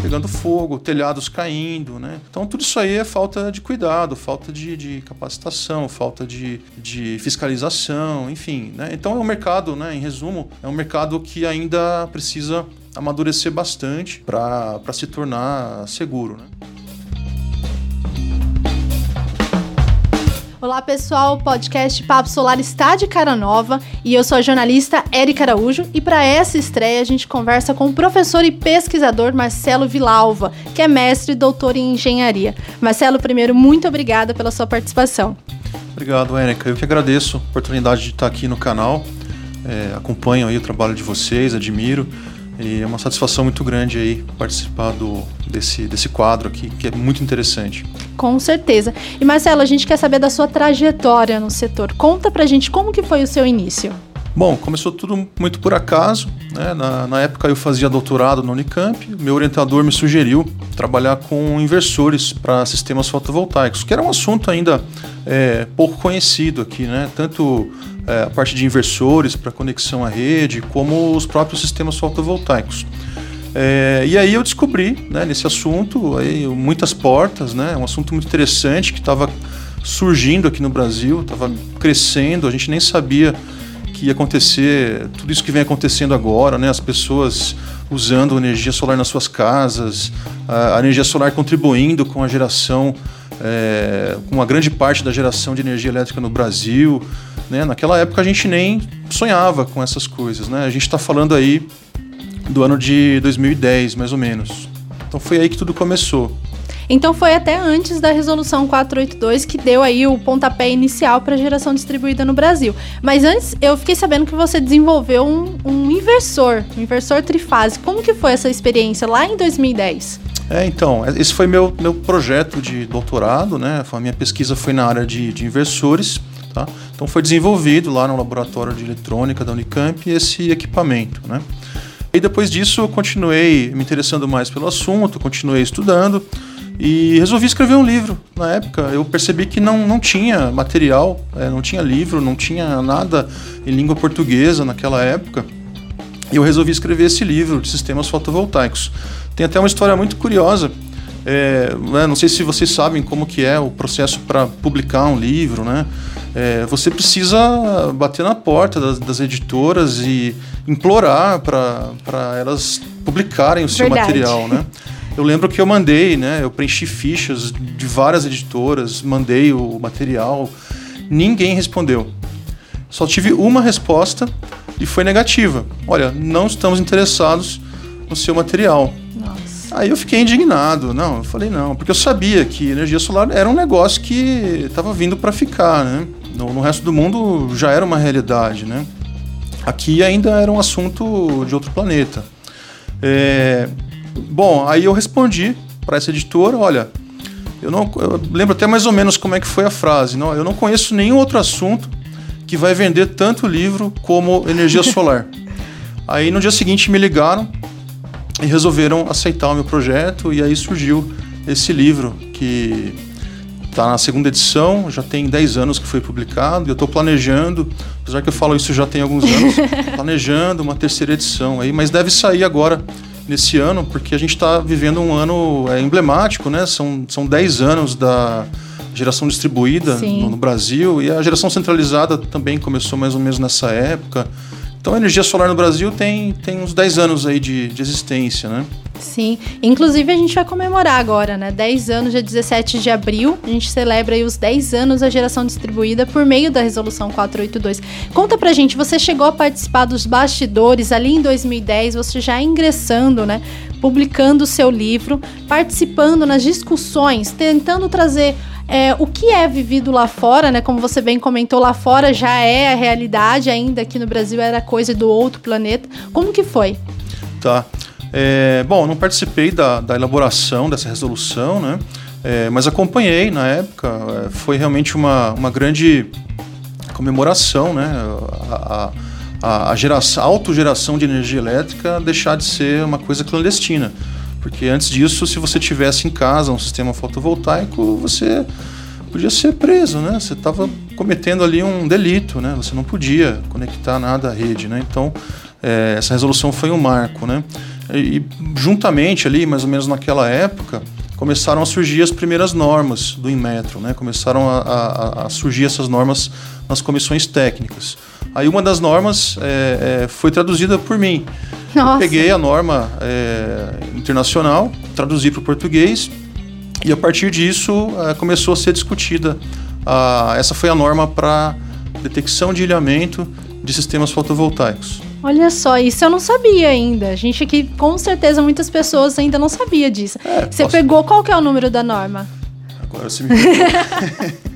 pegando fogo, telhados caindo, né? Então tudo isso aí é falta de cuidado, falta de, de capacitação, falta de, de fiscalização, enfim, né? Então é um mercado, né? Em resumo, é um mercado que ainda precisa amadurecer bastante para se tornar seguro, né? Olá pessoal, o podcast Papo Solar está de cara nova e eu sou a jornalista Érica Araújo e para essa estreia a gente conversa com o professor e pesquisador Marcelo Vilalva, que é mestre e doutor em engenharia. Marcelo, primeiro, muito obrigada pela sua participação. Obrigado, Érica. Eu que agradeço a oportunidade de estar aqui no canal. É, acompanho aí o trabalho de vocês, admiro. E é uma satisfação muito grande aí participar do, desse, desse quadro aqui, que é muito interessante. Com certeza. E Marcelo, a gente quer saber da sua trajetória no setor. Conta pra gente como que foi o seu início. Bom, começou tudo muito por acaso. Né? Na, na, época eu fazia doutorado na Unicamp. Meu orientador me sugeriu trabalhar com inversores para sistemas fotovoltaicos, que era um assunto ainda é, pouco conhecido aqui, né? Tanto é, a parte de inversores para conexão à rede, como os próprios sistemas fotovoltaicos. É, e aí eu descobri, né, nesse assunto, aí, muitas portas, né, um assunto muito interessante que estava surgindo aqui no Brasil, estava crescendo, a gente nem sabia que ia acontecer, tudo isso que vem acontecendo agora, né, as pessoas usando energia solar nas suas casas, a, energia solar contribuindo com a geração, é, com uma grande parte da geração de energia elétrica no Brasil, né? Naquela época a gente nem sonhava com essas coisas. Né? A gente está falando aí do ano de 2010, mais ou menos. Então foi aí que tudo começou. Então foi até antes da resolução 482 que deu aí o pontapé inicial para geração distribuída no Brasil. Mas antes eu fiquei sabendo que você desenvolveu um, um inversor, um inversor trifase. Como que foi essa experiência lá em 2010? É, então, esse foi meu, meu projeto de doutorado, né? A minha pesquisa foi na área de, de inversores. Tá? Então foi desenvolvido lá no laboratório de eletrônica da Unicamp esse equipamento. Né? E depois disso eu continuei me interessando mais pelo assunto, continuei estudando e resolvi escrever um livro. Na época eu percebi que não, não tinha material, é, não tinha livro, não tinha nada em língua portuguesa naquela época. E eu resolvi escrever esse livro de sistemas fotovoltaicos. Tem até uma história muito curiosa. É, né, não sei se vocês sabem como que é o processo para publicar um livro, né? é, você precisa bater na porta das, das editoras e implorar para elas publicarem o seu Verdade. material, né? Eu lembro que eu mandei, né? Eu preenchi fichas de várias editoras, mandei o material, ninguém respondeu. Só tive uma resposta e foi negativa. Olha, não estamos interessados no seu material. Nossa. Aí eu fiquei indignado. Não, eu falei não, porque eu sabia que energia solar era um negócio que estava vindo para ficar, né? No, no, resto do mundo já era uma realidade, né? Aqui ainda era um assunto de outro planeta. É, bom, aí eu respondi para essa editora, olha, eu não eu lembro até mais ou menos como é que foi a frase. Não, eu não conheço nenhum outro assunto que vai vender tanto livro como energia solar. aí no dia seguinte me ligaram e resolveram aceitar o meu projeto e aí surgiu esse livro que Está na segunda edição, já tem 10 anos que foi publicado, e eu estou planejando, apesar que eu falo isso já tem alguns anos, planejando uma terceira edição aí, mas deve sair agora nesse ano, porque a gente está vivendo um ano é, emblemático, né? São, são 10 anos da geração distribuída no, no, Brasil, e a geração centralizada também começou mais ou menos nessa época. Então a energia solar no Brasil tem, tem uns 10 anos aí de, de existência, né? Sim, inclusive a gente vai comemorar agora, né? 10 anos, dia 17 de abril, a gente celebra aí os 10 anos da geração distribuída por meio da resolução 482. Conta pra gente, você chegou a participar dos bastidores ali em 2010, você já ingressando, né? Publicando o seu livro, participando nas discussões, tentando trazer é, o que é vivido lá fora, né? Como você bem comentou, lá fora já é a realidade, ainda aqui no Brasil era coisa do outro planeta. Como que foi? Tá. É, bom, não participei da, da, elaboração dessa resolução, né? É, mas acompanhei na época. É, foi realmente uma, uma grande comemoração, né? A, a, a, geração, a autogeração de energia elétrica deixar de ser uma coisa clandestina. Porque antes disso, se você tivesse em casa um sistema fotovoltaico, você podia ser preso, né? Você estava cometendo ali um delito, né? Você não podia conectar nada à rede, né? Então, é, essa resolução foi um marco, né? E, juntamente ali, mais ou menos naquela época, começaram a surgir as primeiras normas do Inmetro, né? Começaram a, a, a surgir essas normas nas comissões técnicas. Aí uma das normas é, é, foi traduzida por mim. Nossa. Peguei a norma é, internacional, traduzi para o português e a partir disso é, começou a ser discutida. A, essa foi a norma para detecção de ilhamento de sistemas fotovoltaicos. Olha só, isso eu não sabia ainda. A gente aqui, com certeza, muitas pessoas ainda não sabia disso. É, você posso... pegou qual que é o número da norma? Agora você me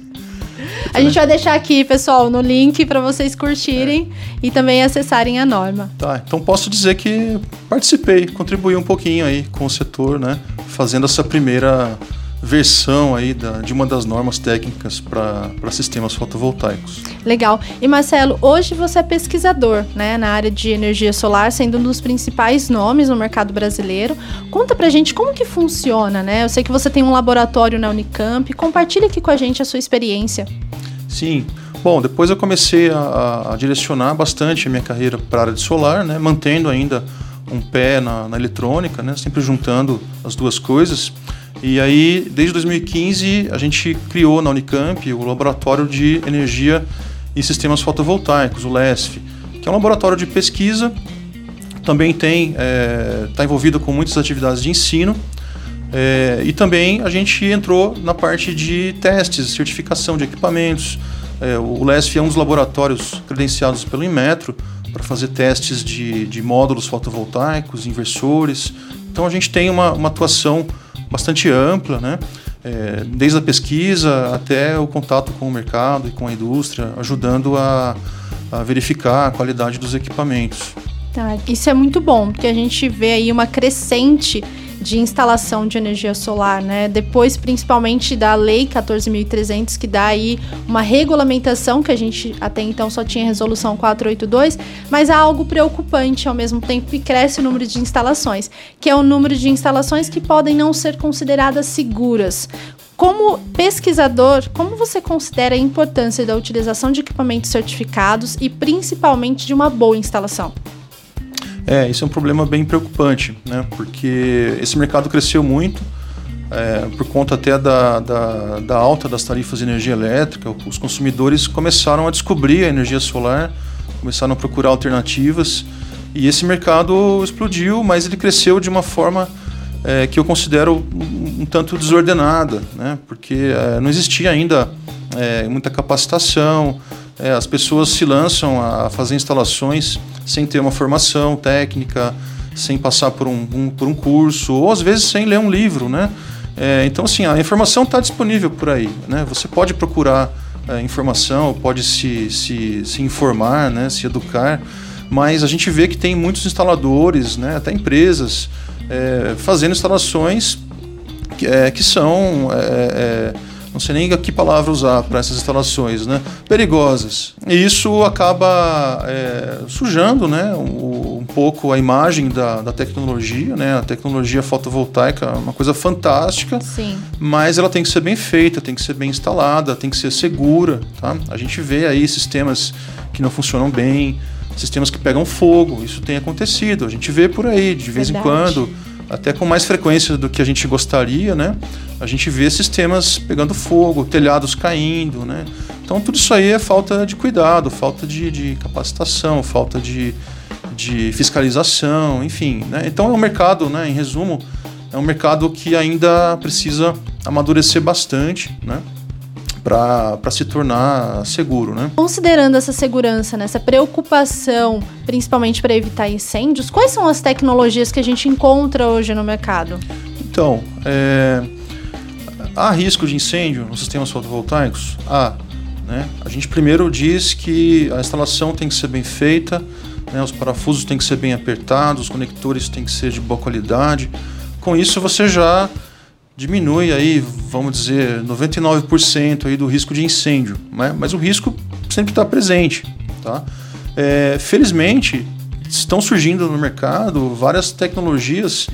A gente vai deixar aqui, pessoal, no link para vocês curtirem é. e também acessarem a norma. Tá, então posso dizer que participei, contribuí um pouquinho aí com o setor, né? Fazendo essa primeira versão aí da, de uma das normas técnicas para sistemas fotovoltaicos. Legal. E Marcelo, hoje você é pesquisador né, na área de energia solar, sendo um dos principais nomes no mercado brasileiro. Conta pra gente como que funciona, né? Eu sei que você tem um laboratório na Unicamp. Compartilha aqui com a gente a sua experiência. Sim. Bom, depois eu comecei a, a direcionar bastante a minha carreira para a área de solar, né, mantendo ainda um pé na, na eletrônica, né, sempre juntando as duas coisas. E aí, desde 2015, a gente criou na Unicamp o Laboratório de Energia e Sistemas Fotovoltaicos, o LESF, que é um laboratório de pesquisa, também está é, tá envolvido com muitas atividades de ensino, é, e também a gente entrou na parte de testes, certificação de equipamentos. É, o LESF é um dos laboratórios credenciados pelo Inmetro para fazer testes de, de módulos fotovoltaicos, inversores. Então a gente tem uma, uma atuação bastante ampla, né? É, desde a pesquisa até o contato com o mercado e com a indústria, ajudando a, a verificar a qualidade dos equipamentos. Tá, isso é muito bom, porque a gente vê aí uma crescente de instalação de energia solar, né? Depois, principalmente da Lei 14.300, que dá aí uma regulamentação que a gente até então só tinha resolução 482, mas há algo preocupante ao mesmo tempo que cresce o número de instalações, que é o número de instalações que podem não ser consideradas seguras. Como pesquisador, como você considera a importância da utilização de equipamentos certificados e principalmente de uma boa instalação? É, isso é um problema bem preocupante, né? Porque esse mercado cresceu muito, é, por conta até da, da, da, alta das tarifas de energia elétrica, os consumidores começaram a descobrir a energia solar, começaram a procurar alternativas e esse mercado explodiu, mas ele cresceu de uma forma é, que eu considero um, um, tanto desordenada, né? porque é, não existia ainda é, muita capacitação, é, as pessoas se lançam a fazer instalações sem ter uma formação técnica, sem passar por um, um por um curso, ou às vezes sem ler um livro, né? É, então, assim, a informação está disponível por aí, né? Você pode procurar é, informação, pode se, se, se informar, né? Se educar, mas a gente vê que tem muitos instaladores, né? Até empresas é, fazendo instalações que, é, que são é, não sei nem que palavra usar para essas instalações, né? Perigosas. E isso acaba é, sujando, né? Um, um, pouco a imagem da, da tecnologia, né? A tecnologia fotovoltaica é uma coisa fantástica, Sim. mas ela tem que ser bem feita, tem que ser bem instalada, tem que ser segura, tá? A gente vê aí sistemas que não funcionam bem, sistemas que pegam fogo, isso tem acontecido, a gente vê por aí de vez Verdade. em quando até com mais frequência do que a gente gostaria, né? A gente vê sistemas pegando fogo, telhados caindo, né? Então tudo isso aí é falta de cuidado, falta de, de capacitação, falta de, de fiscalização, enfim. Né? Então é um mercado, né, em resumo, é um mercado que ainda precisa amadurecer bastante, né? Para se tornar seguro, né? Considerando essa segurança, né, essa preocupação, principalmente para evitar incêndios, quais são as tecnologias que a gente encontra hoje no mercado? Então, é, há risco de incêndio nos sistemas fotovoltaicos? Há. Né? A gente primeiro diz que a instalação tem que ser bem feita, né? os parafusos têm que ser bem apertados, os conectores têm que ser de boa qualidade. Com isso, você já diminui aí, vamos dizer, 99% aí do risco de incêndio, né? mas o risco sempre está presente. Tá? É, felizmente, estão surgindo no mercado várias tecnologias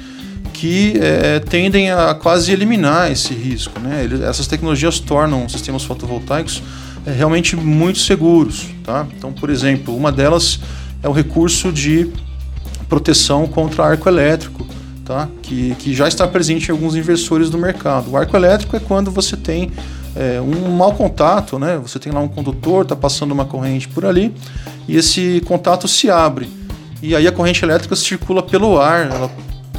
que é, tendem a quase eliminar esse risco. Né? essas tecnologias tornam sistemas fotovoltaicos é, realmente muito seguros. Tá? Então, por exemplo, uma delas é o recurso de proteção contra arco elétrico, tá? que, que já está presente em alguns inversores do mercado. O arco elétrico é quando você tem é, um mau contato, né? Você tem lá um condutor, está passando uma corrente por ali e esse contato se abre. E aí a corrente elétrica circula pelo ar, ela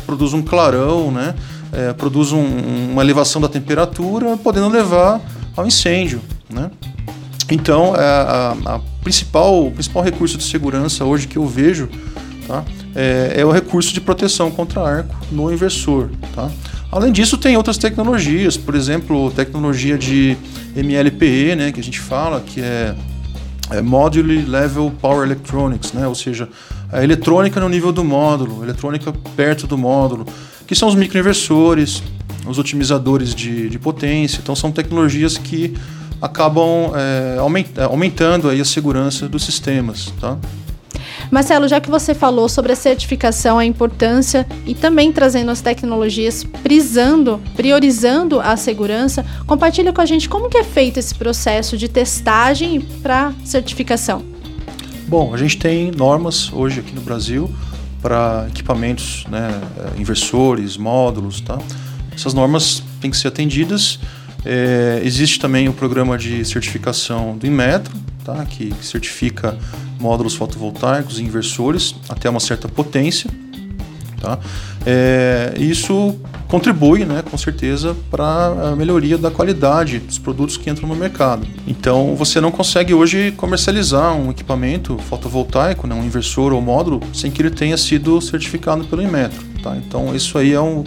produz um clarão, né? É, produz um, uma elevação da temperatura, podendo levar ao incêndio, né? Então, é, a, a, principal, o principal recurso de segurança hoje que eu vejo tá? É, é o recurso de proteção contra arco no inversor. Tá? Além disso, tem outras tecnologias, por exemplo, tecnologia de MLPE, né, que a gente fala, que é, é Module Level Power Electronics, né, ou seja, a eletrônica no nível do módulo, eletrônica perto do módulo, que são os microinversores, os otimizadores de, de potência. Então, são tecnologias que acabam é, aumentando aí a segurança dos sistemas. Tá? Marcelo, já que você falou sobre a certificação, a importância e também trazendo as tecnologias, prisando, priorizando a segurança, compartilha com a gente como que é feito esse processo de testagem para certificação. Bom, a gente tem normas hoje aqui no Brasil para equipamentos, né, inversores, módulos, tá? Essas normas têm que ser atendidas. É, existe também o programa de certificação do Inmetro, tá? que, certifica módulos fotovoltaicos e inversores até uma certa potência. Tá? É, isso contribui, né, com certeza, para a melhoria da qualidade dos produtos que entram no mercado. Então, você não consegue hoje comercializar um equipamento fotovoltaico, né, um inversor ou módulo, sem que ele tenha sido certificado pelo Inmetro. Tá? Então, isso aí é um,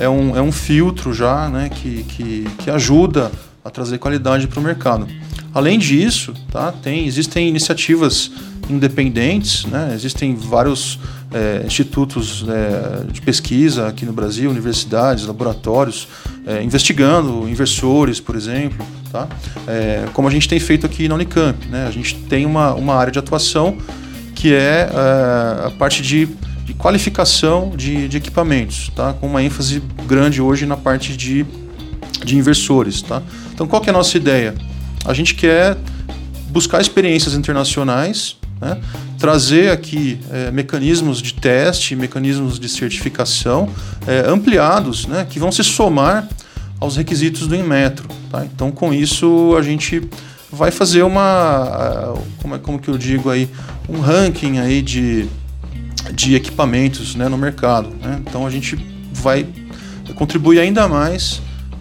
é um, é um filtro já né, que, que, que ajuda a trazer qualidade para o mercado. Além disso, tá, tem, existem iniciativas independentes, né, existem vários é, institutos é, de pesquisa aqui no Brasil, universidades, laboratórios, é, investigando inversores, por exemplo, tá? É, como a gente tem feito aqui na Unicamp. Né? A gente tem uma, uma área de atuação que é, é a parte de, de qualificação de, de, equipamentos, tá? com uma ênfase grande hoje na parte de, de inversores. Tá? Então, qual é a nossa ideia? A gente quer buscar experiências internacionais, né? trazer aqui é, mecanismos de teste, mecanismos de certificação é, ampliados, né? que vão se somar aos requisitos do Inmetro. Tá? Então, com isso, a gente vai fazer uma, como, é, como que eu digo aí, um ranking aí de, de equipamentos né, no mercado. Né? Então, a gente vai contribuir ainda mais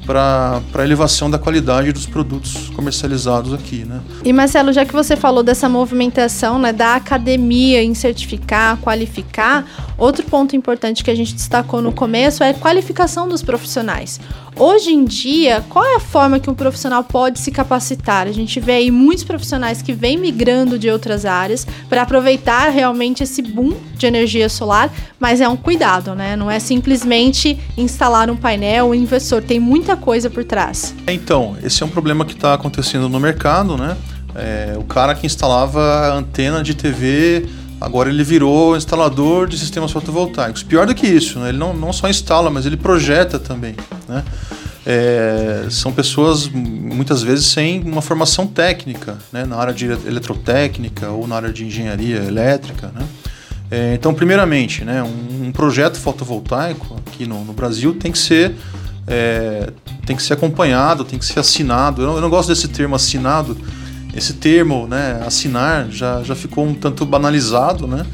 para a elevação da qualidade dos produtos comercializados aqui. Né? E Marcelo, já que você falou dessa movimentação né, da academia em certificar, qualificar, outro ponto importante que a gente destacou no começo é a qualificação dos profissionais. Hoje em dia, qual é a forma que um profissional pode se capacitar? A gente vê aí muitos profissionais que vêm migrando de outras áreas para aproveitar realmente esse boom de energia solar, mas é um cuidado, né? Não é simplesmente instalar um painel, um inversor, tem muita coisa por trás. Então, esse é um problema que está acontecendo no mercado, né? É, o cara que instalava antena de TV Agora ele virou instalador de sistemas fotovoltaicos. Pior do que isso, né? ele não, não só instala, mas ele projeta também. Né? É, são pessoas muitas vezes sem uma formação técnica né? na área de eletrotécnica ou na área de engenharia elétrica. Né? É, então, primeiramente, né, um, um, projeto fotovoltaico aqui no, no Brasil tem que ser é, tem que ser acompanhado, tem que ser assinado. Eu não, eu não gosto desse termo assinado esse termo, né, assinar, já, já ficou um tanto banalizado, né?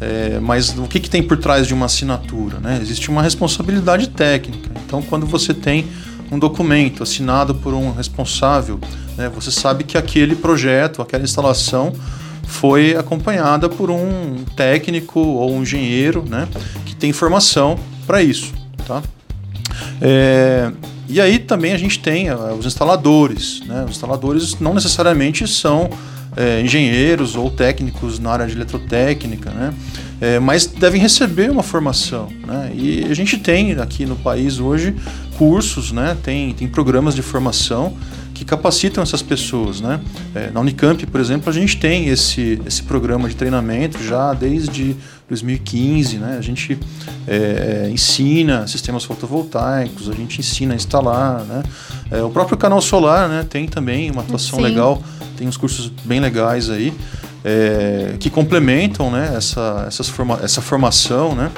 É, mas o que, que tem por trás de uma assinatura? Né? Existe uma responsabilidade técnica. Então, quando você tem um documento assinado por um responsável, né, você sabe que aquele projeto, aquela instalação foi acompanhada por um técnico ou um engenheiro né, que tem formação para isso. Tá? É, e aí também a gente tem eh, os instaladores. Né? Os instaladores não necessariamente são é, engenheiros ou técnicos na área de eletrotécnica, né? É, mas devem receber uma formação. Né? E a gente tem aqui no país hoje cursos, né? tem, tem programas de formação que capacitam essas pessoas. Né? É, na Unicamp, por exemplo, a gente tem esse, esse programa de treinamento já desde 2015. Né? A gente é, é, ensina sistemas fotovoltaicos, a gente ensina a instalar. Né? É, o próprio canal solar né, tem também uma atuação Sim. legal, tem uns cursos bem legais aí. é, que complementam né, essa, essas forma, essa formação. Né?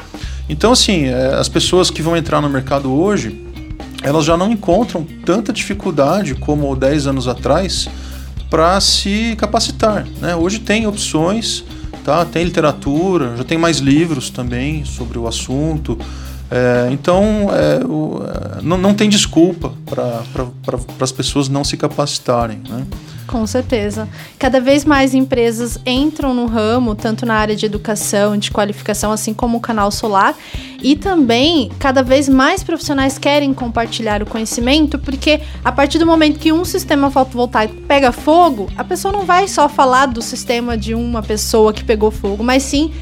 Então, assim, é, as pessoas que vão entrar no mercado hoje, elas já não encontram tanta dificuldade como 10 anos atrás para se capacitar. Né? Hoje tem opções, tá? tem literatura, já tem mais livros também sobre o assunto. É, então, é, o, é, não, não tem desculpa para pra, as pessoas não se capacitarem. Né? Com certeza. Cada vez mais empresas entram no ramo, tanto na área de educação, de qualificação, assim como o canal solar. E também, cada vez mais profissionais querem compartilhar o conhecimento, porque a partir do momento que um sistema fotovoltaico pega fogo, a pessoa não vai só falar do sistema de uma pessoa que pegou fogo, mas sim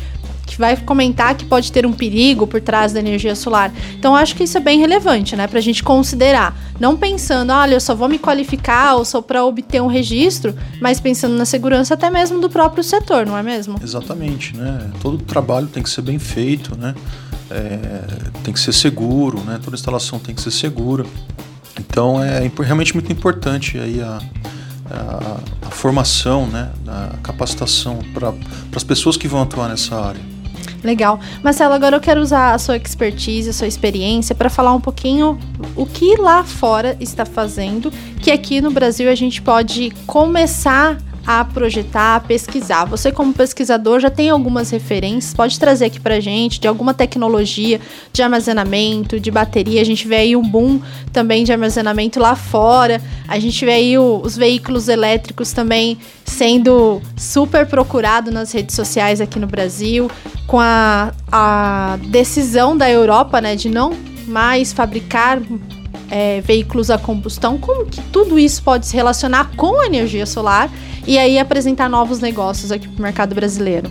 que vai comentar que pode ter um perigo por trás da energia solar. Então, acho que isso é bem relevante, né, para a gente considerar. Não pensando, olha, eu só vou me qualificar ou só para obter um registro, mas pensando na segurança até mesmo do próprio setor, não é mesmo? Exatamente, né? Todo trabalho tem que ser bem feito, né? É, tem que ser seguro, né? Toda instalação tem que ser segura. Então, é realmente muito importante aí a, a, a formação, né? A capacitação para as pessoas que vão atuar nessa área. Legal. Marcelo, agora eu quero usar a sua expertise, a sua experiência para falar um pouquinho o que lá fora está fazendo, que aqui no Brasil a gente pode começar a projetar, a pesquisar. Você, como pesquisador, já tem algumas referências, pode trazer aqui para gente de alguma tecnologia de armazenamento, de bateria. A gente vê aí um boom também de armazenamento lá fora. A gente vê aí o, os veículos elétricos também sendo super procurado nas redes sociais aqui no Brasil, com a, a decisão da Europa, né, de não mais fabricar é, veículos a combustão, como que tudo isso pode se relacionar com a energia solar e aí apresentar novos negócios aqui para o mercado brasileiro?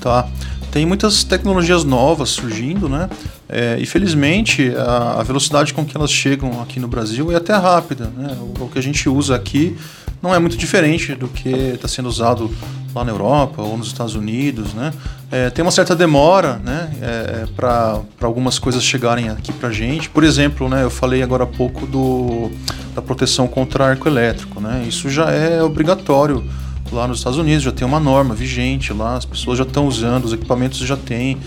Tá. Tem muitas tecnologias novas surgindo, né? É, e felizmente a, a, velocidade com que elas chegam aqui no Brasil é até rápida, né? O, o que a gente usa aqui não é muito diferente do que está sendo usado lá na Europa ou nos Estados Unidos, né? É, tem uma certa demora, né, é, para algumas coisas chegarem aqui para a gente. Por exemplo, né, eu falei agora há pouco do, da proteção contra arco elétrico, né? Isso já é obrigatório lá nos Estados Unidos, já tem uma norma vigente lá, as pessoas já estão usando, os equipamentos já têm.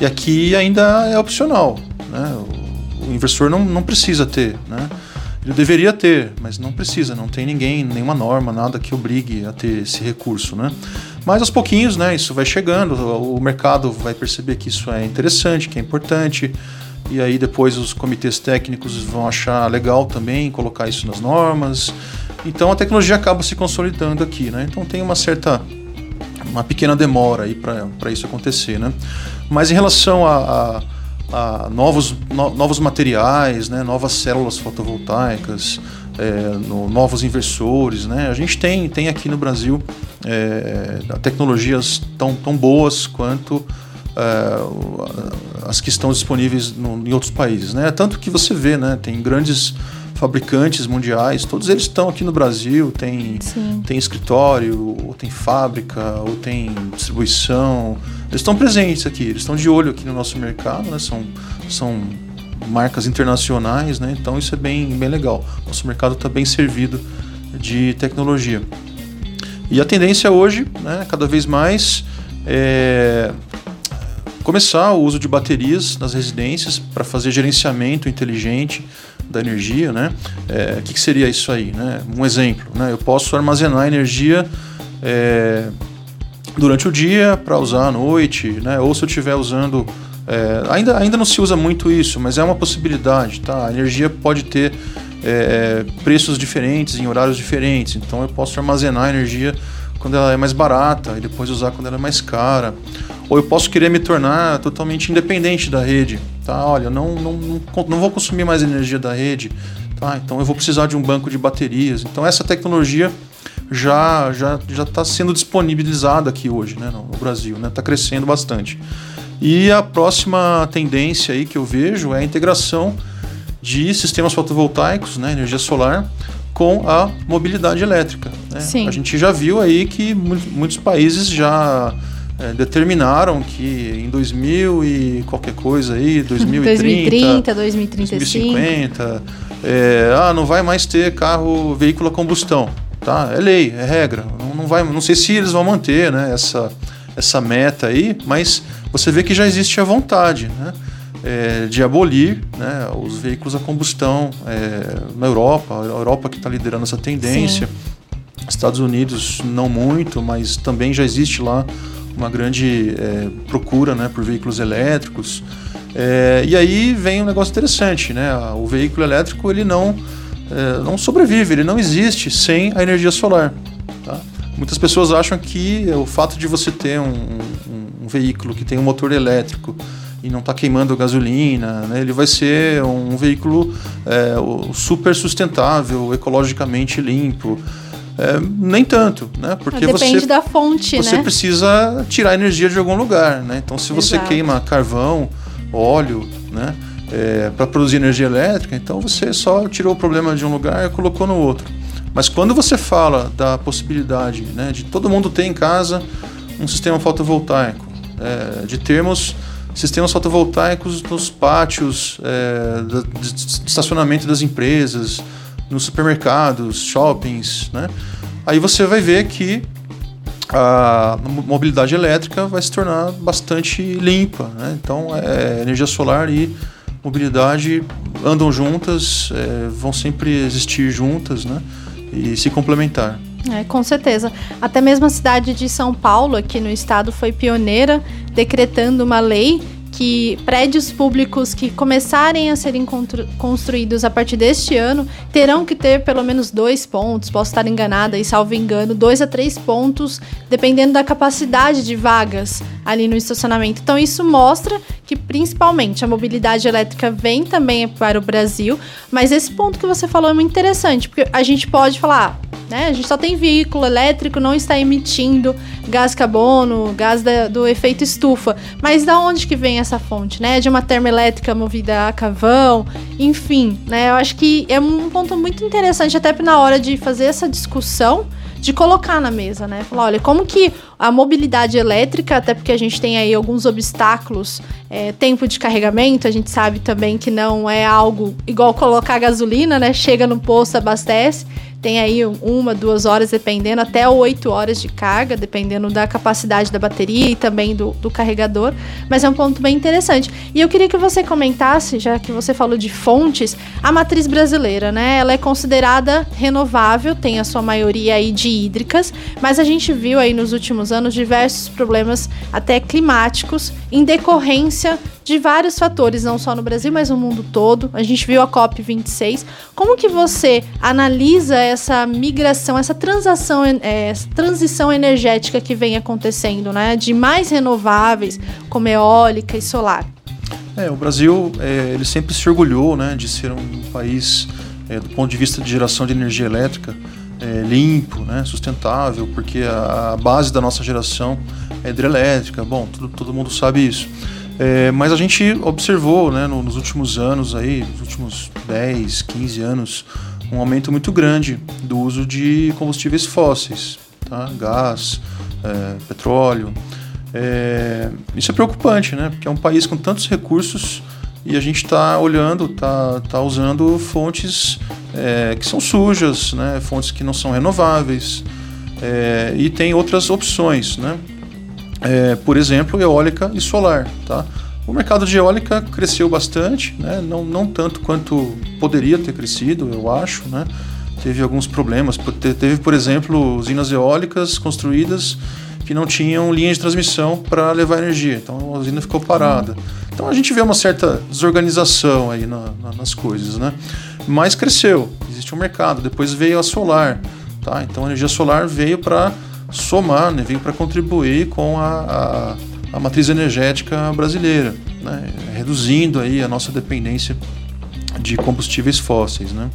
E aqui ainda é opcional, né? O, investidor não, não precisa ter, né? Ele deveria ter, mas não precisa, não tem ninguém, nenhuma norma, nada que obrigue a ter esse recurso, né? Mas aos pouquinhos, né, isso vai chegando, o mercado vai perceber que isso é interessante, que é importante, e aí depois os comitês técnicos vão achar legal também colocar isso nas normas. Então a tecnologia acaba se consolidando aqui, né? Então tem uma certa uma pequena demora aí para isso acontecer, né? Mas em relação a, a a novos, no, novos materiais, né, novas células fotovoltaicas, é, no, novos inversores. Né? A gente tem, tem aqui no Brasil é, tecnologias tão, tão boas quanto é, as que estão disponíveis no, em outros países. Né? Tanto que você vê, né, tem grandes fabricantes mundiais, todos eles estão aqui no Brasil, tem, tem escritório, ou tem fábrica, ou tem distribuição. Eles estão presentes aqui, eles estão de olho aqui no nosso mercado, né? São, são marcas internacionais, né? Então isso é bem, bem legal. Nosso mercado está bem servido de tecnologia. E a tendência hoje, né, cada vez mais, é começar o uso de baterias nas residências para fazer gerenciamento inteligente da energia, né? É, o que, que, seria isso aí, né? Um exemplo, né? Eu posso armazenar energia é, durante o dia para usar à noite, né? Ou se eu estiver usando é, ainda, ainda não se usa muito isso, mas é uma possibilidade, tá? A energia pode ter é, preços diferentes em horários diferentes, então eu posso armazenar energia quando ela é mais barata e depois usar quando ela é mais cara. Ou eu posso querer me tornar totalmente independente da rede, tá? Olha, não, não, não, não vou consumir mais energia da rede, tá? Então eu vou precisar de um banco de baterias. Então essa tecnologia já já já está sendo disponibilizada aqui hoje, né, no, Brasil, né? Está crescendo bastante. E a próxima tendência aí que eu vejo é a integração de sistemas fotovoltaicos, né, energia solar, com a mobilidade elétrica. Né? A gente já viu aí que muitos países já é, determinaram que em 2000 e qualquer coisa aí, 2030, 2030 2035, 2050, é, ah, não vai mais ter carro veículo a combustão, tá? É lei, é regra, não, não vai, não sei se eles vão manter, né, essa, essa meta aí, mas você vê que já existe a vontade, né, é, de abolir, né, os veículos a combustão é, na Europa, a Europa que está liderando essa tendência. Sim. Estados Unidos não muito, mas também já existe lá uma grande é, procura né, por veículos elétricos. É, e aí vem um negócio interessante, né? O veículo elétrico ele não, é, não sobrevive, ele não existe sem a energia solar. Tá? Muitas pessoas acham que o fato de você ter um, um, um veículo que tem um motor elétrico e não está queimando gasolina, né? ele vai ser um veículo é, super sustentável, ecologicamente limpo. É, nem tanto, né? Porque Depende você, da fonte, você né? precisa tirar energia de algum lugar, né? Então, se você Exato. queima carvão, óleo, né? É, para produzir energia elétrica, então você só tirou o problema de um lugar e colocou no outro. Mas quando você fala da possibilidade né, de todo mundo ter em casa um sistema fotovoltaico, é, de termos sistemas fotovoltaicos nos pátios é, de, de estacionamento das empresas, nos supermercados, shoppings, né? Aí você vai ver que a mobilidade elétrica vai se tornar bastante limpa. Né? Então, é, energia solar e mobilidade andam juntas, é, vão sempre existir juntas né? e se complementar. É, com certeza. Até mesmo a cidade de São Paulo, aqui no estado, foi pioneira decretando uma lei que prédios públicos que começarem a serem construídos a partir deste ano terão que ter pelo menos dois pontos, posso estar enganada e salvo engano, dois a três pontos, dependendo da capacidade de vagas ali no estacionamento. Então isso mostra que principalmente a mobilidade elétrica vem também para o Brasil, mas esse ponto que você falou é muito interessante, porque a gente pode falar, né? A gente só tem veículo elétrico, não está emitindo gás carbono, gás da, do efeito estufa. Mas da onde que vem essa fonte, né? De uma termoelétrica movida a carvão, enfim, né? Eu acho que é um ponto muito interessante até na hora de fazer essa discussão de colocar na mesa, né? Falar, olha, como que a mobilidade elétrica, até porque a gente tem aí alguns obstáculos, é, tempo de carregamento, a gente sabe também que não é algo igual colocar gasolina, né? Chega no posto, abastece tem aí uma, duas horas, dependendo, até oito horas de carga, dependendo da capacidade da bateria e também do, do carregador. Mas é um ponto bem interessante. E eu queria que você comentasse, já que você falou de fontes, a matriz brasileira, né? Ela é considerada renovável, tem a sua maioria aí de hídricas, mas a gente viu aí nos últimos anos diversos problemas até climáticos em decorrência de vários fatores, não só no Brasil, mas no mundo todo. A gente viu a COP26. Como que você analisa essa migração, essa transação, é, essa transição energética que vem acontecendo, né? De mais renováveis, como eólica e solar? É, o Brasil, é, ele sempre se orgulhou, né, de ser um país, é, do ponto de vista de geração de energia elétrica, é, limpo, né, sustentável, porque a, a, base da nossa geração é hidrelétrica. Bom, todo, todo mundo sabe isso. É, mas a gente observou né, no, nos últimos anos, aí, nos últimos 10, 15 anos, um aumento muito grande do uso de combustíveis fósseis, tá? gás, é, petróleo. É, isso é preocupante, né? porque é um país com tantos recursos e a gente está olhando, está tá usando fontes é, que são sujas, né? fontes que não são renováveis. É, e tem outras opções, né? é, por exemplo, eólica e solar. Tá? O mercado de eólica cresceu bastante, né? não, não tanto quanto poderia ter crescido, eu acho. Né? Teve alguns problemas. Teve, por exemplo, usinas eólicas construídas que não tinham linha de transmissão para levar energia. Então a usina ficou parada. Então a gente vê uma certa desorganização aí na, na, nas coisas, né? Mas cresceu, existe um mercado. Depois veio a solar, tá? Então a energia solar veio para somar, né, veio para contribuir com a, a, a, matriz energética brasileira, né, reduzindo aí a nossa dependência de combustíveis fósseis, né.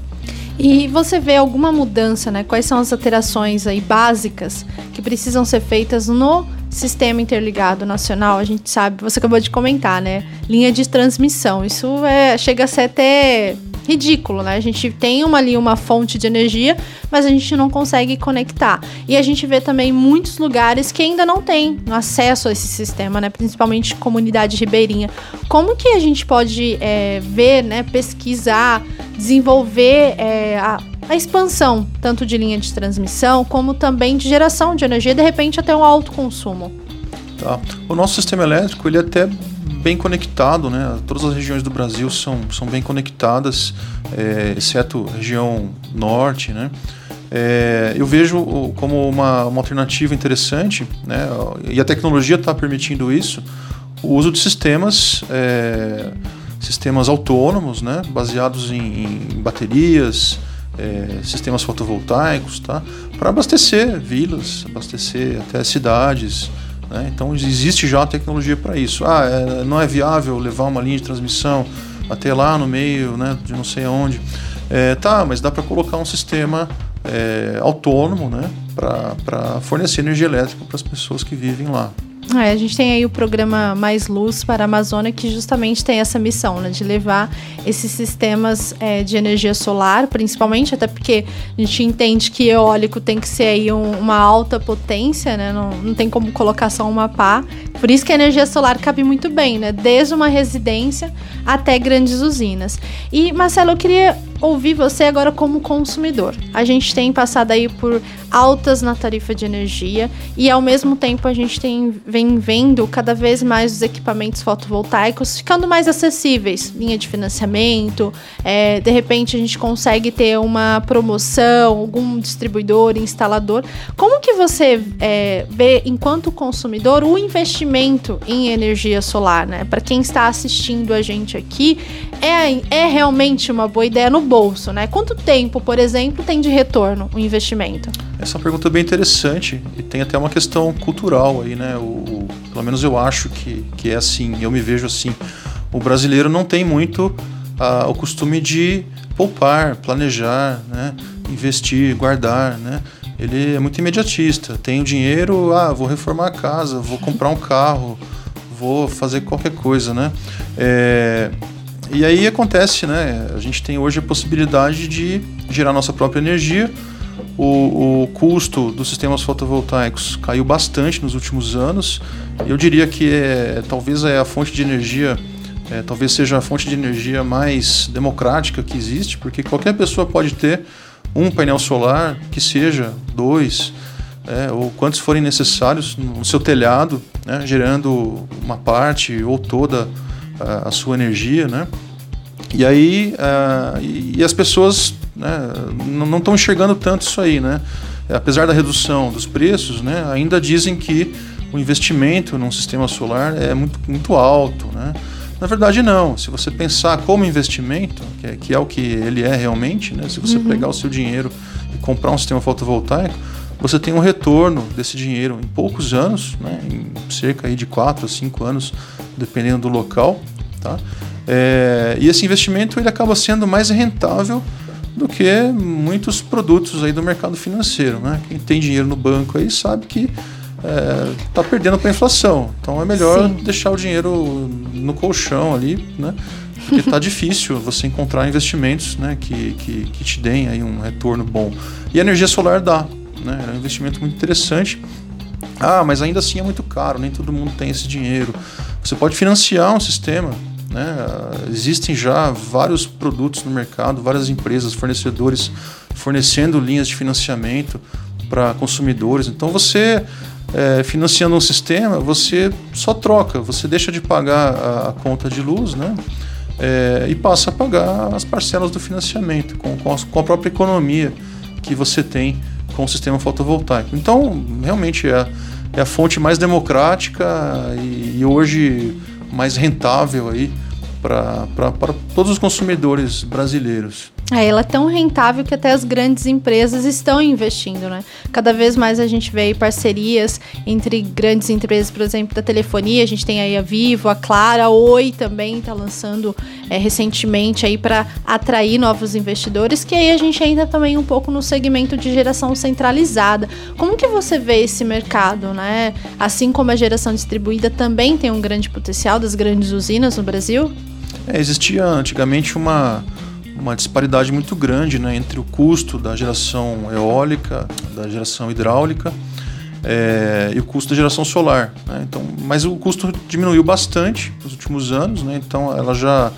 E você vê alguma mudança, né? Quais são as alterações aí básicas que precisam ser feitas no sistema interligado nacional? A gente sabe, você acabou de comentar, né? Linha de transmissão. Isso é, chega a ser até ridículo, né? A gente tem uma, ali uma fonte de energia, mas a gente não consegue conectar. E a gente vê também muitos lugares que ainda não têm acesso a esse sistema, né? Principalmente comunidade ribeirinha. Como que a gente pode é, ver, né? Pesquisar, desenvolver é, a a expansão tanto de linha de transmissão como também de geração de energia, de repente até um alto consumo. Tá. O nosso sistema elétrico ele é até bem conectado, né? Todas as regiões do Brasil são, são bem conectadas, é, exceto região norte, né? É, eu vejo como uma, uma alternativa interessante, né? E a tecnologia está permitindo isso, o uso de sistemas, é, sistemas autônomos, né? Baseados em, em baterias, é, sistemas fotovoltaicos, tá? Para abastecer vilas, abastecer até cidades. Né? Então existe já tecnologia para isso. Ah, é, não é viável levar uma linha de transmissão até lá no meio, né, de não sei aonde. É, tá, mas dá para colocar um sistema é, autônomo, né, para fornecer energia elétrica para as pessoas que vivem lá. É, a gente tem aí o programa Mais Luz para a Amazônia, que justamente tem essa missão, né, de levar esses sistemas é, de energia solar, principalmente, até porque a gente entende que eólico tem que ser aí um, uma alta potência, né, não, não tem como colocar só uma pá. Por isso que a energia solar cabe muito bem, né, desde uma residência até grandes usinas. E, Marcelo, eu queria ouvir você agora como consumidor. A gente tem passado aí por altas na tarifa de energia e ao mesmo tempo a gente tem vem vendo cada vez mais os equipamentos fotovoltaicos ficando mais acessíveis, linha de financiamento, é, de repente a gente consegue ter uma promoção, algum distribuidor, instalador. Como que você é, vê enquanto consumidor o investimento em energia solar, né? Para quem está assistindo a gente aqui, é, é realmente uma boa ideia no bolso, né? Quanto tempo, por exemplo, tem de retorno o investimento? Essa é pergunta bem interessante e tem até uma questão cultural aí, né? O, pelo menos eu acho que, que é assim, eu me vejo assim. O brasileiro não tem muito ah, o costume de poupar, planejar, né? investir, guardar, né? Ele é muito imediatista. Tem o dinheiro, ah, vou reformar a casa, vou comprar um carro, vou fazer qualquer coisa, né? É, e aí acontece, né? A gente tem hoje a possibilidade de gerar nossa própria energia. O, o custo dos sistemas fotovoltaicos caiu bastante nos últimos anos. Eu diria que é, talvez é a fonte de energia, é, talvez seja a fonte de energia mais democrática que existe, porque qualquer pessoa pode ter um painel solar, que seja dois, é, ou quantos forem necessários no seu telhado, né, gerando uma parte ou toda a, sua energia, né? E aí, uh, e, e, as pessoas né, não estão enxergando tanto isso aí, né? Apesar da redução dos preços, né, ainda dizem que o investimento num sistema solar é muito, muito alto, né? Na verdade, não. Se você pensar como investimento, que é, que é o que ele é realmente, né? se você uhum. pegar o seu dinheiro e comprar um sistema fotovoltaico, você tem um retorno desse dinheiro em poucos anos, né? em cerca aí de 4 a 5 anos, dependendo do local. Tá? É, e esse investimento ele acaba sendo mais rentável do que muitos produtos aí do mercado financeiro. Né? Quem tem dinheiro no banco aí sabe que está é, perdendo para a inflação. Então é melhor Sim. deixar o dinheiro no colchão ali, né? Porque está difícil você encontrar investimentos né, que, que, que te deem aí um retorno bom. E a energia solar dá. Né? É um investimento muito interessante. Ah, mas ainda assim é muito caro, nem todo mundo tem esse dinheiro. Você pode financiar um sistema. Né? Existem já vários produtos no mercado, várias empresas, fornecedores fornecendo linhas de financiamento para consumidores. Então você é, financiando um sistema, você só troca, você deixa de pagar a, a conta de luz, né? É, e passa a pagar as parcelas do financiamento com, com, a, com a própria economia que você tem com o sistema fotovoltaico. Então, realmente é, é a fonte mais democrática e, e hoje mais rentável aí para todos os consumidores brasileiros. É, ela é tão rentável que até as grandes empresas estão investindo, né? Cada vez mais a gente vê parcerias entre grandes empresas, por exemplo, da telefonia. A gente tem aí a Vivo, a Clara, a Oi também está lançando é, recentemente aí para atrair novos investidores. Que aí a gente ainda também um pouco no segmento de geração centralizada. Como que você vê esse mercado, né? Assim como a geração distribuída também tem um grande potencial das grandes usinas no Brasil? É, existia antigamente uma uma disparidade muito grande né, entre o custo da geração eólica, da geração hidráulica é, e o custo da geração solar. Né? Então, mas o custo diminuiu bastante nos últimos anos, né? então ela já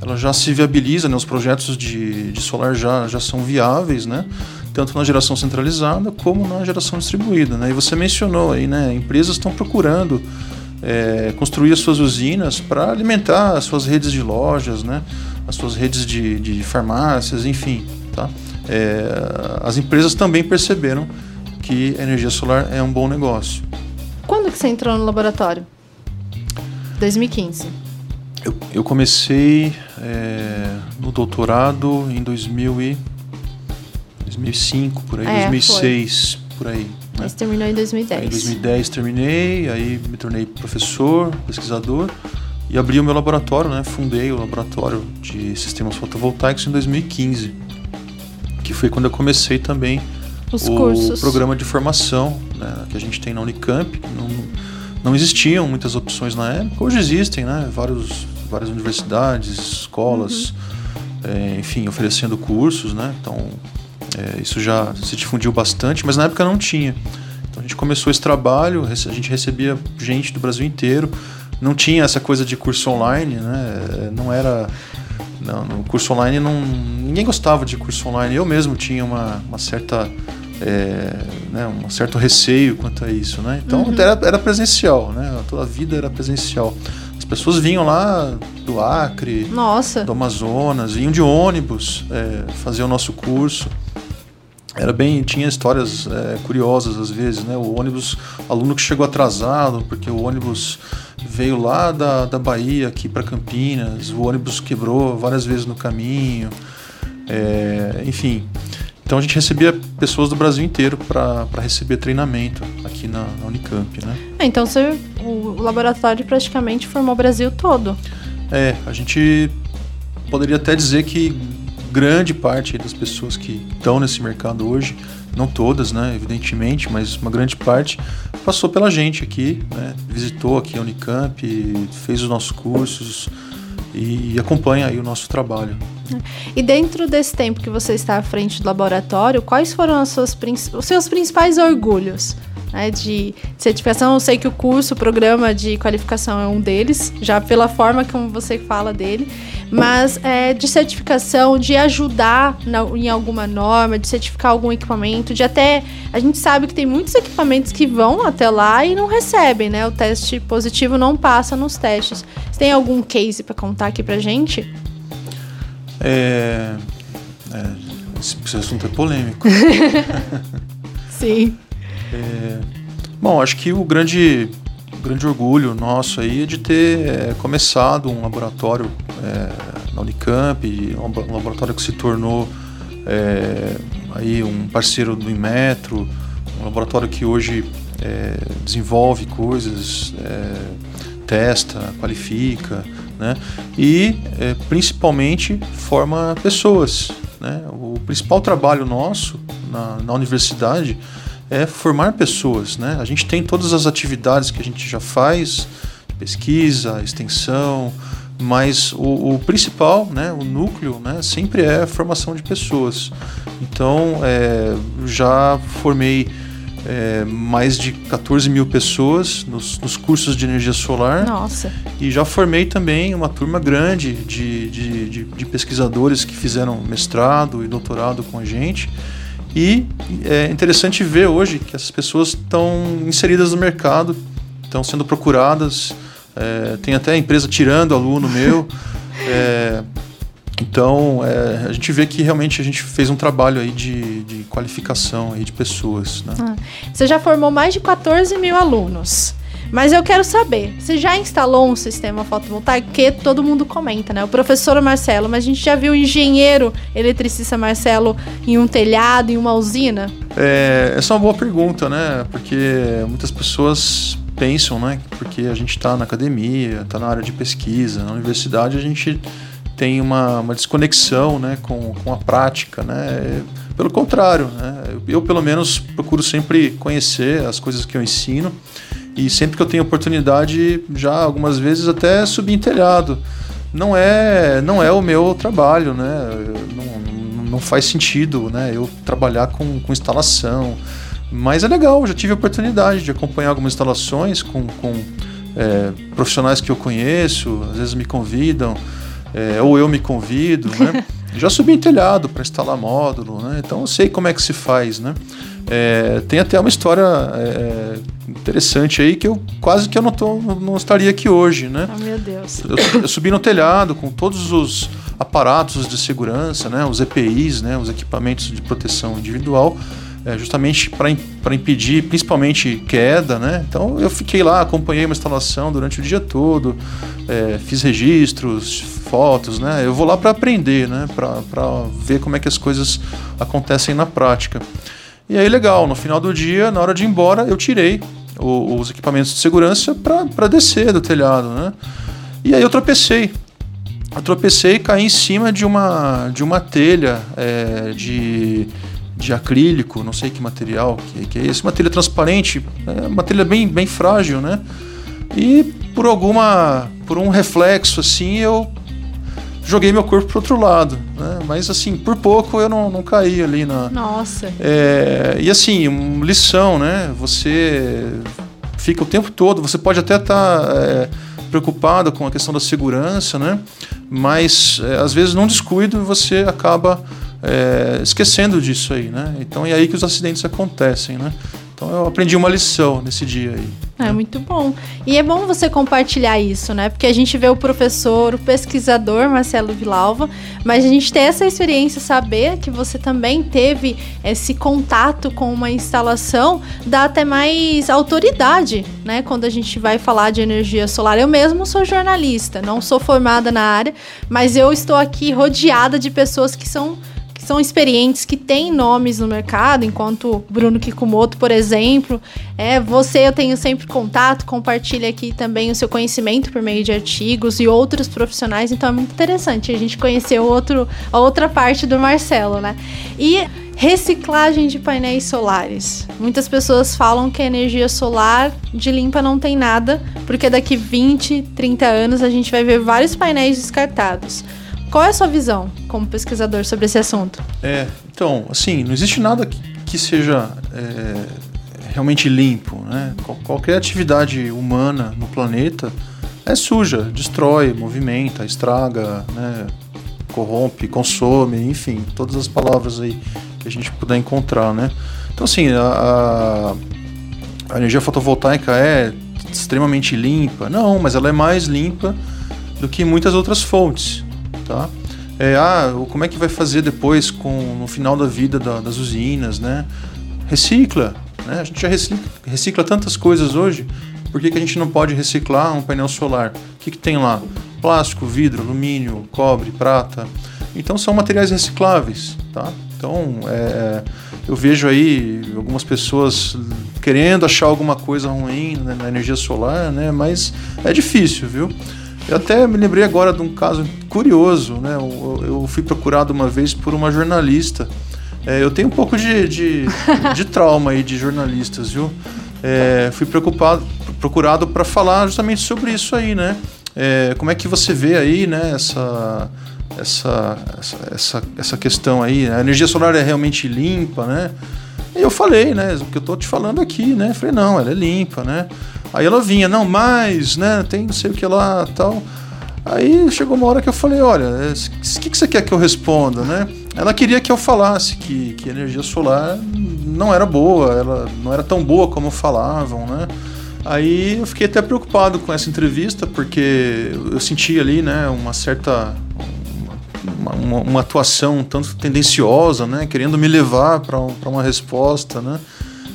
ela já se viabiliza, né? os projetos de, de solar já, já são viáveis, né? tanto na geração centralizada como na geração distribuída. Né? E você mencionou aí, né? empresas estão procurando é, construir as suas usinas para alimentar as suas redes de lojas, né? as suas redes de, de farmácias, enfim. Tá? É, as empresas também perceberam que a energia solar é um bom negócio. Quando que você entrou no laboratório? 2015. Eu, eu comecei é, no doutorado em 2000 e 2005, por aí, é, 2006, foi. por aí. Né? Mas terminou em 2010. Aí, em 2010 terminei, aí me tornei professor, pesquisador e abri o meu laboratório, né? Fundei o laboratório de sistemas fotovoltaicos em 2015, que foi quando eu comecei também Os o cursos. programa de formação né, que a gente tem na Unicamp. Não, não existiam muitas opções na época, hoje existem, né? Vários, várias universidades, escolas, uhum. é, enfim, oferecendo cursos, né? Então é, isso já se difundiu bastante, mas na época não tinha. Então a gente começou esse trabalho, a gente recebia gente do Brasil inteiro, não tinha essa coisa de curso online, né? Não era. Não, no curso online não, ninguém gostava de curso online. Eu mesmo tinha uma, uma certa. É, né, um certo receio quanto a isso, né? Então uhum. era, era presencial, né? Toda a vida era presencial. As pessoas vinham lá do Acre, Nossa. do Amazonas, vinham de ônibus é, fazer o nosso curso era bem tinha histórias é, curiosas às vezes né? O ônibus aluno que chegou atrasado porque o ônibus veio lá da, da Bahia aqui para Campinas o ônibus quebrou várias vezes no caminho é, enfim. Então a gente recebia pessoas do Brasil inteiro para receber treinamento aqui na, na Unicamp né? É, então você, o laboratório praticamente formou o Brasil todo. É a gente poderia até dizer que grande parte das pessoas que estão nesse mercado hoje, não todas, né, evidentemente, mas uma grande parte passou pela gente aqui, né, visitou aqui a Unicamp, fez os nossos cursos e, acompanha aí o nosso trabalho. E dentro desse tempo que você está à frente do laboratório, quais foram suas, os seus principais orgulhos? Né, de certificação, eu sei que o curso, o programa de qualificação é um deles, já pela forma como você fala dele, mas é, de certificação, de ajudar na, em alguma norma, de certificar algum equipamento, de até. A gente sabe que tem muitos equipamentos que vão até lá e não recebem, né? O teste positivo não passa nos testes. Você tem algum case para contar aqui pra gente? É, é, esse assunto é polêmico. Sim. É, bom, acho que o grande grande orgulho nosso aí é de ter é, começado um laboratório é, na Unicamp, um laboratório que se tornou é, aí um parceiro do Inmetro, um laboratório que hoje é, desenvolve coisas, é, testa, qualifica, né? e principalmente forma pessoas. Né? O principal trabalho nosso na, na universidade é formar pessoas. Né? A gente tem todas as atividades que a gente já faz, pesquisa, extensão, mas o, o principal, né, o núcleo, né, sempre é a formação de pessoas. Então, é, já formei é, mais de 14 mil pessoas nos, nos, cursos de energia solar. Nossa. E já formei também uma turma grande de, de, de, de pesquisadores que fizeram mestrado e doutorado com a gente. E é interessante ver hoje que essas pessoas estão inseridas no mercado, estão sendo procuradas. É, tem até empresa tirando aluno meu. É, então, é, a gente vê que realmente a gente fez um trabalho aí de, de qualificação aí de pessoas. Né? Ah, você já formou mais de 14 mil alunos. Mas eu quero saber, você já instalou um sistema fotovoltaico? Que todo mundo comenta, né? O professor Marcelo, mas a gente já viu o engenheiro eletricista Marcelo em um telhado, em uma usina? É, essa é uma boa pergunta, né? Porque muitas pessoas pensam, né? Porque a gente está na academia, está na área de pesquisa, na universidade a gente tem uma, uma desconexão né, com, com a prática, né? Pelo contrário, né? eu pelo menos procuro sempre conhecer as coisas que eu ensino e sempre que eu tenho oportunidade, já algumas vezes até subir em telhado. Não é, não é o meu trabalho, né? Não, não faz sentido, né? Eu trabalhar com, com instalação. Mas é legal, já tive a oportunidade de acompanhar algumas instalações com, com é, profissionais que eu conheço, às vezes me convidam. é, ou eu me convido, né? Já subi em telhado para instalar módulo, né? Então eu sei como é que se faz, né? É, tem até uma história é, interessante aí que eu quase que eu não, tô, não estaria aqui hoje, né? Oh, meu Deus. Eu, eu, subi no telhado com todos os aparatos de segurança, né? Os EPIs, né? Os equipamentos de proteção individual, é, justamente para impedir principalmente queda, né? Então eu fiquei lá, acompanhei uma instalação durante o dia todo, é, fiz registros, fotos, né? Eu vou lá para aprender, né? Para ver como é que as coisas acontecem na prática. E aí, legal, no final do dia, na hora de ir embora, eu tirei o, os equipamentos de segurança para descer do telhado, né? E aí eu tropecei. Eu tropecei e caí em cima de uma, de uma telha é, de, de acrílico, não sei que material que, que é esse, uma telha transparente, é uma telha bem, bem frágil, né? E por alguma, por um reflexo assim, eu joguei meu corpo pro outro lado, né? Mas assim, por pouco eu não, não caí ali na. Nossa. É, e assim, lição, né? Você fica o tempo todo, você pode até estar tá, é, preocupado com a questão da segurança, né? Mas é, às vezes num descuido você acaba é, esquecendo disso aí, né? Então é aí que os acidentes acontecem, né? Então eu aprendi uma lição nesse dia aí. É muito bom. E é bom você compartilhar isso, né? Porque a gente vê o professor, o pesquisador Marcelo Vilalva, mas a gente tem essa experiência, saber que você também teve esse contato com uma instalação, dá até mais autoridade, né? Quando a gente vai falar de energia solar. Eu mesmo sou jornalista, não sou formada na área, mas eu estou aqui rodeada de pessoas que são são experientes, que têm nomes no mercado, enquanto Bruno Kikumoto, por exemplo. É, você eu tenho sempre contato, compartilha aqui também o seu conhecimento por meio de artigos e outros profissionais, então é muito interessante a gente conhecer outro, a outra parte do Marcelo, né? E reciclagem de painéis solares. Muitas pessoas falam que a energia solar de limpa não tem nada, porque daqui 20, 30 anos a gente vai ver vários painéis descartados. Qual é a sua visão como pesquisador sobre esse assunto? É, então, assim, não existe nada que, seja é, realmente limpo, né? Qualquer atividade humana no planeta é suja, destrói, movimenta, estraga, né? corrompe, consome, enfim, todas as palavras aí que a gente puder encontrar, né? Então, assim, a, a energia fotovoltaica é extremamente limpa? Não, mas ela é mais limpa do que muitas outras fontes tá? É, ah, como é que vai fazer depois com no final da vida da, das usinas, né? Recicla, né? A gente já recicla, recicla tantas coisas hoje. Por que, que a gente não pode reciclar um painel solar? O que, que tem lá? Plástico, vidro, alumínio, cobre, prata. Então são materiais recicláveis, tá? Então é, eu vejo aí algumas pessoas querendo achar alguma coisa ruim né, na energia solar, né? Mas é difícil, viu? Eu até me lembrei agora de um caso curioso, né? Eu, eu fui procurado uma vez por uma jornalista. É, eu tenho um pouco de, de, de, trauma aí de jornalistas, viu? É, fui preocupado, procurado para falar justamente sobre isso aí, né? É, como é que você vê aí, né? Essa, essa, essa, essa, essa questão aí. A energia solar é realmente limpa, né? Eu falei, né? O que eu tô te falando aqui, né? Falei, não, ela é limpa, né? Aí ela vinha, não, mais, né? Tem não sei o que lá tal. Aí chegou uma hora que eu falei, olha, o é, que, que você quer que eu responda, né? Ela queria que eu falasse que, que energia solar não era boa, ela não era tão boa como falavam, né? Aí eu fiquei até preocupado com essa entrevista, porque eu senti ali, né, uma certa uma, uma, atuação um tanto tendenciosa, né, querendo me levar para uma resposta, né?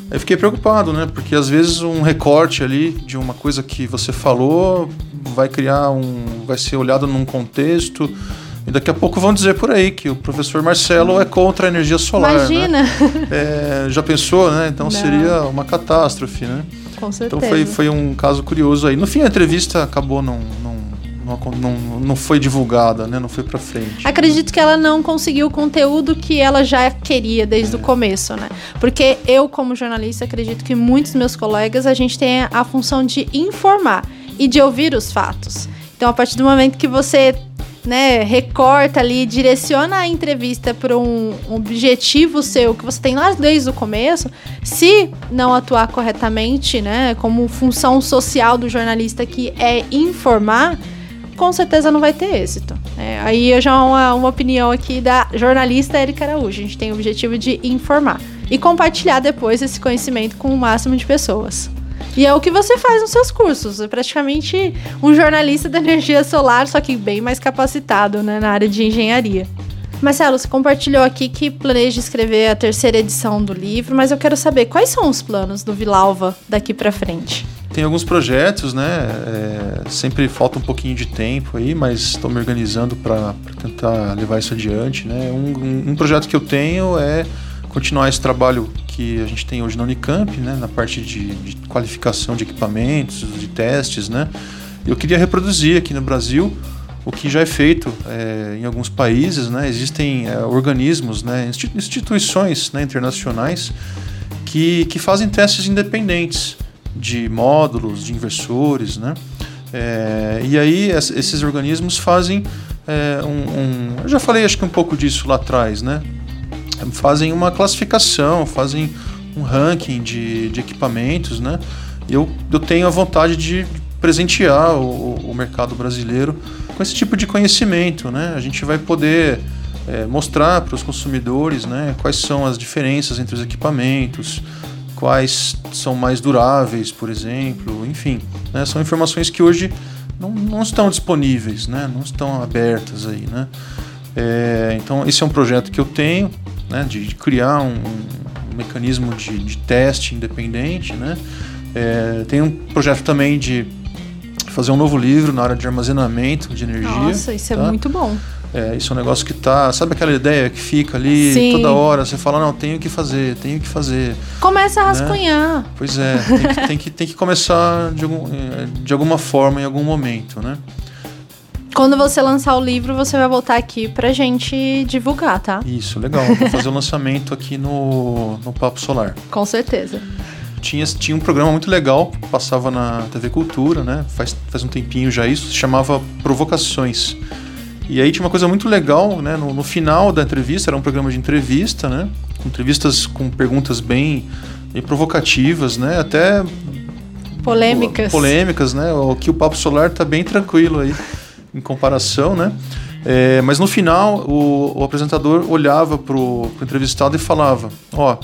Eu fiquei preocupado, né? Porque às vezes um recorte ali de uma coisa que você falou vai criar um. vai ser olhado num contexto. E daqui a pouco vão dizer por aí que o professor Marcelo é contra a energia solar. Né? Imagina! Né? É, já pensou, né? Então Não. seria uma catástrofe, né? Com certeza. Então foi, foi um caso curioso aí. No fim, a entrevista acabou não, não não, não, foi divulgada, né? Não foi para frente. Acredito que ela não conseguiu o conteúdo que ela já queria desde é. o começo, né? Porque eu, como jornalista, acredito que muitos meus colegas, a gente tem a função de informar e de ouvir os fatos. Então, a partir do momento que você né, recorta ali, direciona a entrevista para um objetivo seu que você tem lá desde o começo, se não atuar corretamente, né, como função social do jornalista que é informar, com certeza não vai ter êxito. É, aí eu já uma, uma opinião aqui da jornalista Erika Araújo. A gente tem o objetivo de informar e compartilhar depois esse conhecimento com o máximo de pessoas. E é o que você faz nos seus cursos. É praticamente um jornalista da energia solar, só que bem mais capacitado né, na área de engenharia. Marcelo, você compartilhou aqui que planeja escrever a terceira edição do livro, mas eu quero saber quais são os planos do Vilalva daqui para frente. Tem alguns projetos, né? É, sempre falta um pouquinho de tempo aí, mas estou me organizando para tentar levar isso adiante, né? Um, um, projeto que eu tenho é continuar esse trabalho que a gente tem hoje na Unicamp, né? Na parte de, de qualificação de equipamentos, de testes, né? Eu queria reproduzir aqui no Brasil o que já é feito é, em alguns países, né? Existem é, organismos, né? instituições né? internacionais que, que fazem testes independentes de módulos, de inversores, né? É, e aí esses organismos fazem é, um, um, eu já falei acho que um pouco disso lá atrás, né? Fazem uma classificação, fazem um ranking de, de equipamentos, né? Eu, eu tenho a vontade de presentear o, o mercado brasileiro com esse tipo de conhecimento, né? A gente vai poder é, mostrar para os consumidores, né, quais são as diferenças entre os equipamentos, quais são mais duráveis, por exemplo, enfim, né, são informações que hoje não, não estão disponíveis, né, não estão abertas aí, né. É, então esse é um projeto que eu tenho, né, de, de criar um, um mecanismo de, de, teste independente, né. É, tem um projeto também de fazer um novo livro na área de armazenamento de energia. Nossa, isso é tá? é muito bom. É, isso é um negócio que tá. Sabe aquela ideia que fica ali Sim. toda hora? Você fala, não, tenho que fazer, tenho que fazer. Começa a né? rascunhar. Né? Pois é, tem que, tem que, tem que começar de, algum, é, de alguma forma, em algum momento, né? Quando você lançar o livro, você vai voltar aqui pra gente divulgar, tá? Isso, legal. Vou fazer o lançamento aqui no, no Papo Solar. Com certeza tinha, tinha um programa muito legal, passava na TV Cultura, né? Faz, faz um tempinho já isso, se chamava Provocações. E aí tinha uma coisa muito legal, né? No, no, final da entrevista, era um programa de entrevista, né? Entrevistas com perguntas bem, bem provocativas, né? Até polêmicas. Polêmicas, né? O que o Papo Solar tá bem tranquilo aí em comparação, né? É, mas no final o, o apresentador olhava pro, pro entrevistado e falava: ó,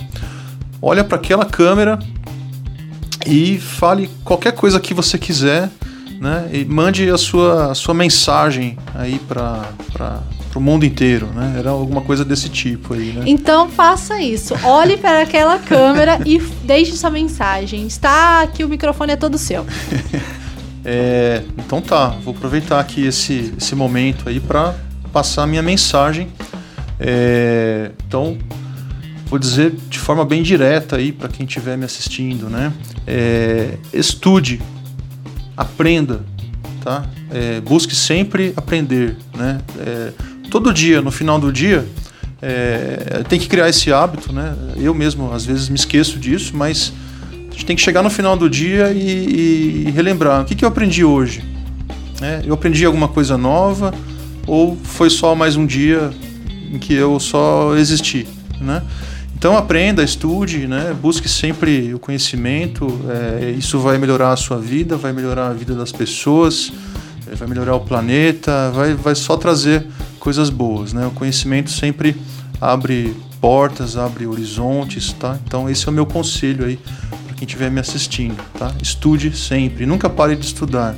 olha para aquela câmera e fale qualquer coisa que você quiser, né? E mande a sua, a sua mensagem aí para o mundo inteiro, né? Era alguma coisa desse tipo aí, né? Então faça isso. Olhe para aquela câmera e deixe sua mensagem. Está aqui, o microfone é todo seu. é, então tá, vou aproveitar aqui esse, esse momento aí para passar a minha mensagem. É, então, vou dizer de forma bem direta aí para quem estiver me assistindo, né? É, estude, aprenda, tá? É, busque sempre aprender, né? É, todo dia, no final do dia, é, tem que criar esse hábito, né? Eu mesmo às vezes me esqueço disso, mas a gente tem que chegar no final do dia e, e relembrar o que, que eu aprendi hoje. Né? Eu aprendi alguma coisa nova ou foi só mais um dia em que eu só existi, né? Então aprenda, estude, né? busque sempre o conhecimento. É, isso vai melhorar a sua vida, vai melhorar a vida das pessoas, é, vai melhorar o planeta, vai, vai só trazer coisas boas. Né? O conhecimento sempre abre portas, abre horizontes, tá? Então esse é o meu conselho aí para quem estiver me assistindo, tá? Estude sempre, nunca pare de estudar.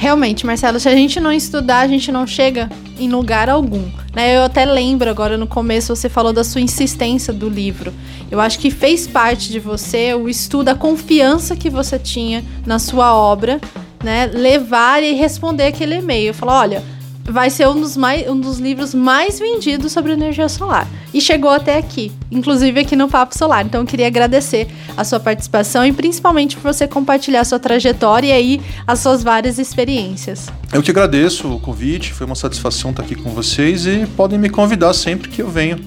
Realmente, Marcelo, se a gente não estudar, a gente não chega em lugar algum. Né? Eu até lembro agora no começo você falou da sua insistência do livro. Eu acho que fez parte de você o estudo, a confiança que você tinha na sua obra, né? Levar e responder aquele e-mail. Falar, olha, vai ser um dos, mais, um dos livros mais vendidos sobre energia solar. E chegou até aqui, inclusive aqui no Papo Solar. Então eu queria agradecer a sua participação e principalmente por você compartilhar sua trajetória e aí as suas várias experiências. Eu que agradeço o convite, foi uma satisfação estar aqui com vocês e podem me convidar sempre que eu venho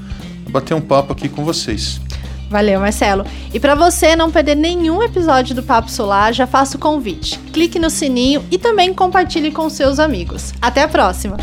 bater um papo aqui com vocês. Valeu, Marcelo. E para você não perder nenhum episódio do Papo Solar, já faço o convite. Clique no sininho e também compartilhe com seus amigos. Até a próxima!